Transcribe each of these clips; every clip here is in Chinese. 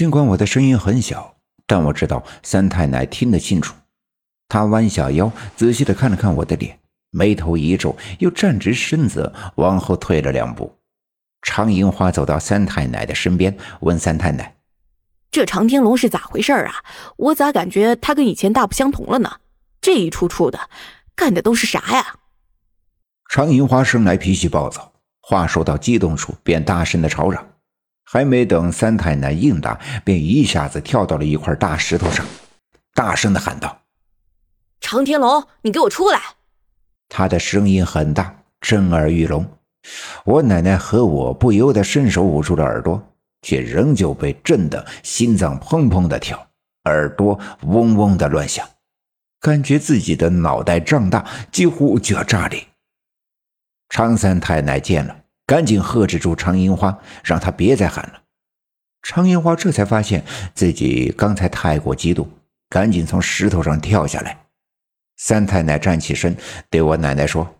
尽管我的声音很小，但我知道三太奶听得清楚。她弯下腰，仔细的看了看我的脸，眉头一皱，又站直身子，往后退了两步。常银花走到三太奶的身边，问三太奶：“这常天龙是咋回事啊？我咋感觉他跟以前大不相同了呢？这一出出的，干的都是啥呀？”常银花生来脾气暴躁，话说到激动处便大声的吵嚷，还没等三太奶应答，便一下子跳到了一块大石头上，大声的喊道：“常天龙，你给我出来！”他的声音很大，震耳欲聋。我奶奶和我不由得伸手捂住了耳朵，却仍旧被震得心脏砰砰的跳，耳朵嗡嗡的乱响，感觉自己的脑袋胀大，几乎就要炸裂。常三太奶见了，赶紧喝止住常银花，让她别再喊了。常银花这才发现自己刚才太过激动，赶紧从石头上跳下来。三太奶站起身，对我奶奶说。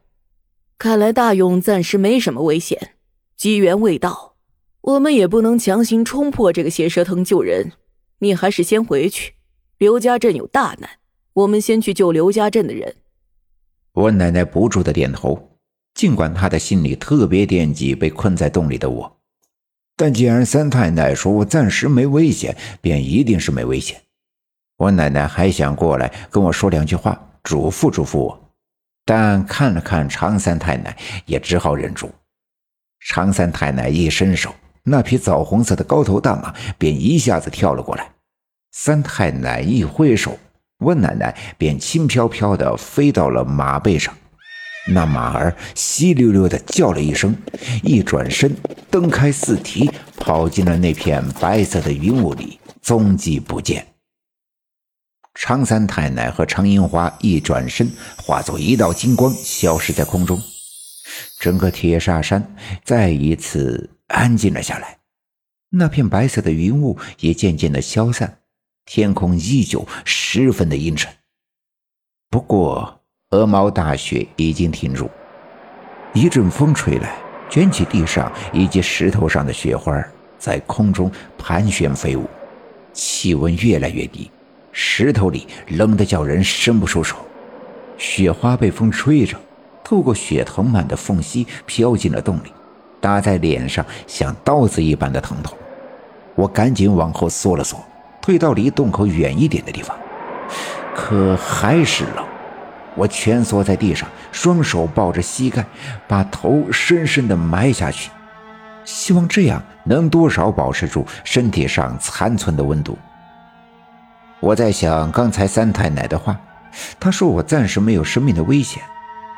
看来大勇暂时没什么危险，机缘未到，我们也不能强行冲破这个邪蛇藤救人。你还是先回去，刘家镇有大难，我们先去救刘家镇的人。我奶奶不住的点头，尽管他的心里特别惦记被困在洞里的我，但既然三太奶说我暂时没危险，便一定是没危险。我奶奶还想过来跟我说两句话，嘱咐嘱咐我。但看了看常三太奶，也只好忍住。常三太奶一伸手，那匹枣红色的高头大马便一下子跳了过来。三太奶一挥手，我奶奶便轻飘飘地飞到了马背上。那马儿稀溜溜地叫了一声，一转身，蹬开四蹄，跑进了那片白色的云雾里，踪迹不见。常三太奶和常银花一转身，化作一道金光，消失在空中。整个铁砂山再一次安静了下来，那片白色的云雾也渐渐的消散，天空依旧十分的阴沉。不过，鹅毛大雪已经停住，一阵风吹来，卷起地上以及石头上的雪花，在空中盘旋飞舞，气温越来越低。石头里冷得叫人伸不出手，雪花被风吹着，透过雪藤蔓的缝隙飘进了洞里，打在脸上像刀子一般的疼痛。我赶紧往后缩了缩，退到离洞口远一点的地方，可还是冷。我蜷缩在地上，双手抱着膝盖，把头深深地埋下去，希望这样能多少保持住身体上残存的温度。我在想刚才三太奶的话，她说我暂时没有生命的危险，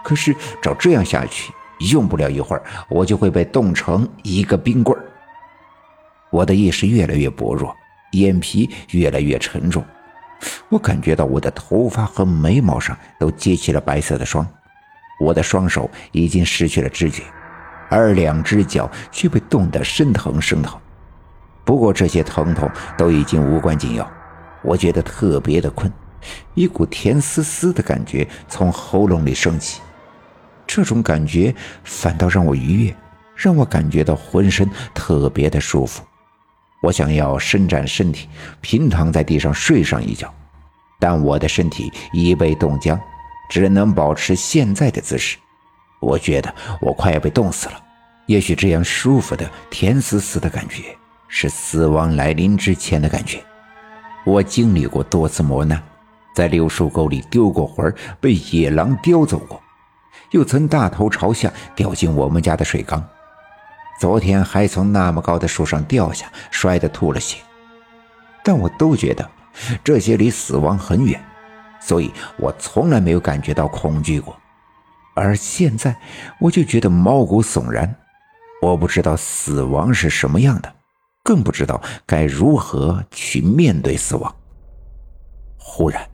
可是照这样下去，用不了一会儿，我就会被冻成一个冰棍儿。我的意识越来越薄弱，眼皮越来越沉重，我感觉到我的头发和眉毛上都结起了白色的霜，我的双手已经失去了知觉，而两只脚却被冻得生疼生疼。不过这些疼痛都已经无关紧要。我觉得特别的困，一股甜丝丝的感觉从喉咙里升起，这种感觉反倒让我愉悦，让我感觉到浑身特别的舒服。我想要伸展身体，平躺在地上睡上一觉，但我的身体已被冻僵，只能保持现在的姿势。我觉得我快要被冻死了。也许这样舒服的甜丝丝的感觉，是死亡来临之前的感觉。我经历过多次磨难，在柳树沟里丢过魂，被野狼叼走过，又曾大头朝下掉进我们家的水缸，昨天还从那么高的树上掉下，摔得吐了血。但我都觉得这些离死亡很远，所以我从来没有感觉到恐惧过。而现在，我就觉得毛骨悚然。我不知道死亡是什么样的。更不知道该如何去面对死亡。忽然，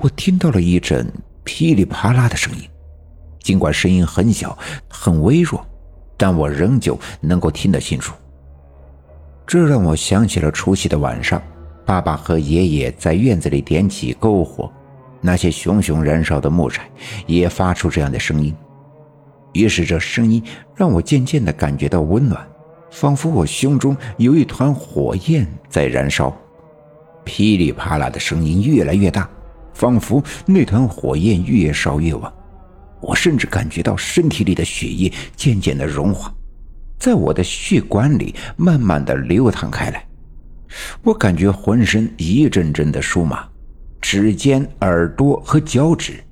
我听到了一阵噼里啪啦的声音，尽管声音很小、很微弱，但我仍旧能够听得清楚。这让我想起了除夕的晚上，爸爸和爷爷在院子里点起篝火，那些熊熊燃烧的木柴也发出这样的声音。于是，这声音让我渐渐地感觉到温暖。仿佛我胸中有一团火焰在燃烧，噼里啪啦的声音越来越大，仿佛那团火焰越烧越旺。我甚至感觉到身体里的血液渐渐的融化，在我的血管里慢慢的流淌开来。我感觉浑身一阵阵的酥麻，指尖、耳朵和脚趾，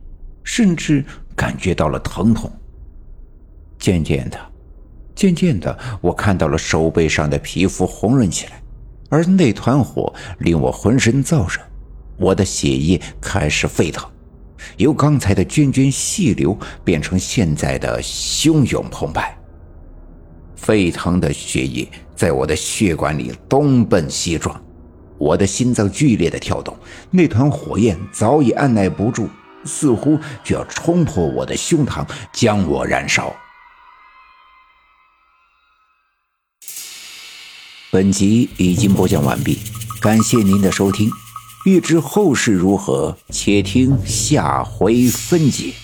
甚至感觉到了疼痛。渐渐的，渐渐的，我看到了手背上的皮肤红润起来，而那团火令我浑身燥热，我的血液开始沸腾。由刚才的涓涓细流变成现在的汹涌澎湃，沸腾的血液在我的血管里东奔西撞，我的心脏剧烈的跳动，那团火焰早已按耐不住，似乎就要冲破我的胸膛，将我燃烧。本集已经播讲完毕，感谢您的收听。欲知后事如何，且听下回分解。